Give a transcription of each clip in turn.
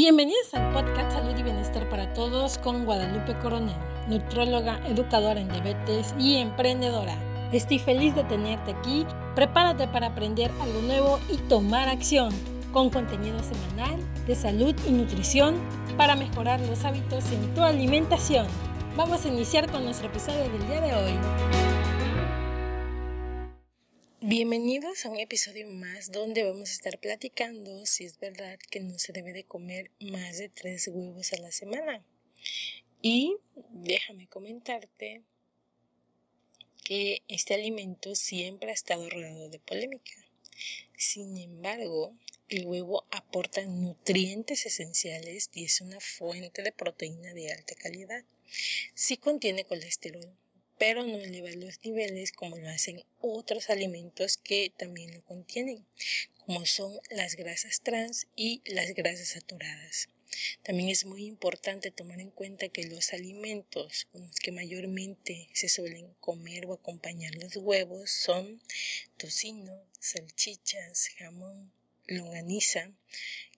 Bienvenidos al podcast Salud y Bienestar para Todos con Guadalupe Coronel, nutróloga, educadora en diabetes y emprendedora. Estoy feliz de tenerte aquí. Prepárate para aprender algo nuevo y tomar acción con contenido semanal de salud y nutrición para mejorar los hábitos en tu alimentación. Vamos a iniciar con nuestro episodio del día de hoy. Bienvenidos a un episodio más donde vamos a estar platicando si es verdad que no se debe de comer más de tres huevos a la semana. Y déjame comentarte que este alimento siempre ha estado rodeado de polémica. Sin embargo, el huevo aporta nutrientes esenciales y es una fuente de proteína de alta calidad. Sí contiene colesterol, pero no eleva los niveles como lo hacen otros alimentos que también lo contienen, como son las grasas trans y las grasas saturadas. También es muy importante tomar en cuenta que los alimentos con los que mayormente se suelen comer o acompañar los huevos son tocino, salchichas, jamón, longaniza,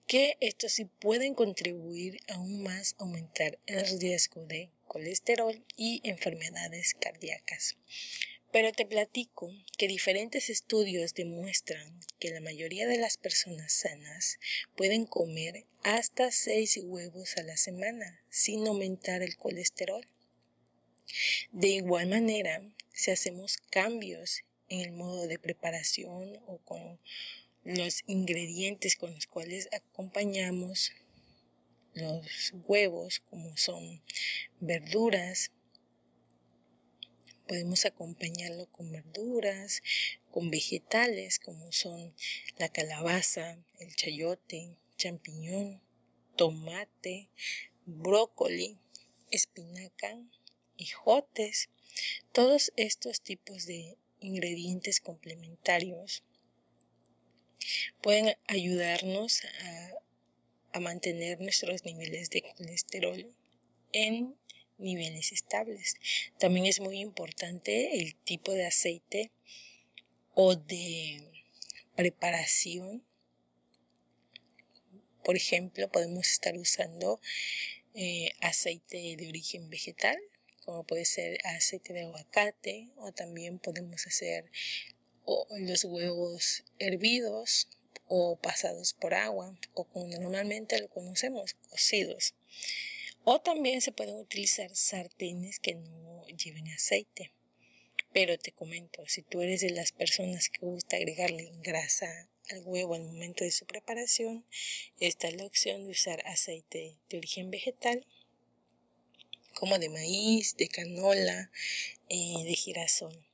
que estos sí pueden contribuir aún más a aumentar el riesgo de colesterol y enfermedades cardíacas. Pero te platico que diferentes estudios demuestran que la mayoría de las personas sanas pueden comer hasta 6 huevos a la semana sin aumentar el colesterol. De igual manera, si hacemos cambios en el modo de preparación o con los ingredientes con los cuales acompañamos los huevos, como son verduras. Podemos acompañarlo con verduras, con vegetales, como son la calabaza, el chayote, champiñón, tomate, brócoli, espinaca, hijotes. Todos estos tipos de ingredientes complementarios pueden ayudarnos a a mantener nuestros niveles de colesterol en niveles estables. También es muy importante el tipo de aceite o de preparación. Por ejemplo, podemos estar usando eh, aceite de origen vegetal, como puede ser aceite de aguacate, o también podemos hacer los huevos hervidos o pasados por agua o como normalmente lo conocemos, cocidos. O también se pueden utilizar sartenes que no lleven aceite. Pero te comento, si tú eres de las personas que gusta agregarle grasa al huevo al momento de su preparación, esta es la opción de usar aceite de origen vegetal, como de maíz, de canola, eh, de girasol.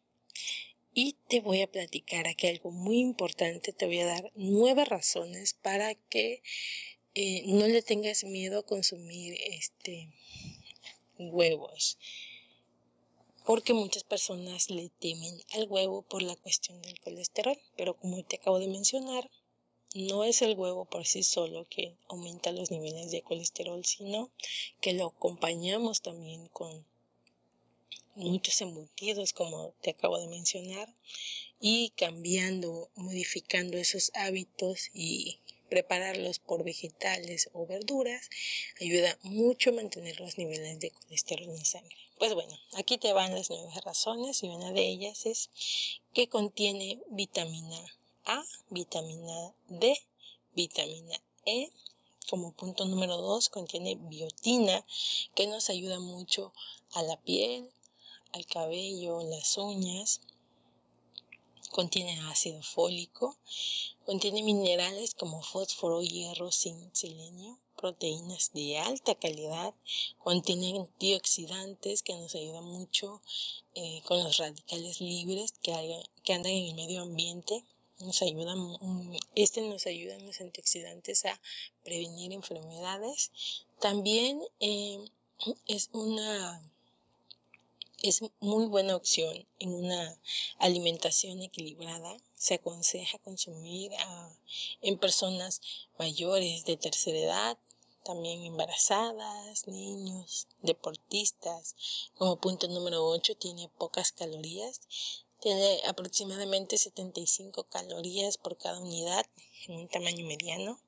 Te voy a platicar aquí algo muy importante, te voy a dar nueve razones para que eh, no le tengas miedo a consumir este huevos. Porque muchas personas le temen al huevo por la cuestión del colesterol. Pero como te acabo de mencionar, no es el huevo por sí solo que aumenta los niveles de colesterol, sino que lo acompañamos también con muchos embutidos como te acabo de mencionar y cambiando, modificando esos hábitos y prepararlos por vegetales o verduras ayuda mucho a mantener los niveles de colesterol en sangre. Pues bueno, aquí te van las nueve razones y una de ellas es que contiene vitamina A, vitamina D, vitamina E. Como punto número dos contiene biotina que nos ayuda mucho a la piel, al cabello, las uñas. Contiene ácido fólico, contiene minerales como fósforo, hierro, zinc, selenio, proteínas de alta calidad, contiene antioxidantes que nos ayudan mucho eh, con los radicales libres que, andan en el medio ambiente. Nos ayudan, este nos ayuda los antioxidantes a prevenir enfermedades. También eh, es una es muy buena opción en una alimentación equilibrada. Se aconseja consumir en personas mayores de tercera edad, también embarazadas, niños, deportistas. Como punto número 8 tiene pocas calorías. Tiene aproximadamente 75 calorías por cada unidad en un tamaño mediano.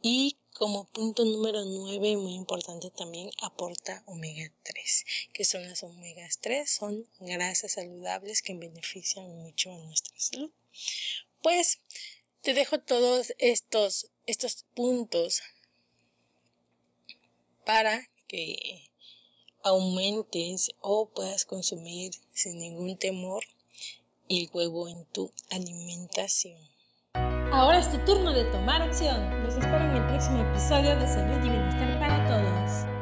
Y como punto número 9, muy importante también, aporta omega 3. que son las omega 3? Son grasas saludables que benefician mucho a nuestra salud. Pues te dejo todos estos, estos puntos para que aumentes o puedas consumir sin ningún temor el huevo en tu alimentación. Ahora es tu turno de tomar acción. Los espero en el próximo episodio de Salud y Bienestar para Todos.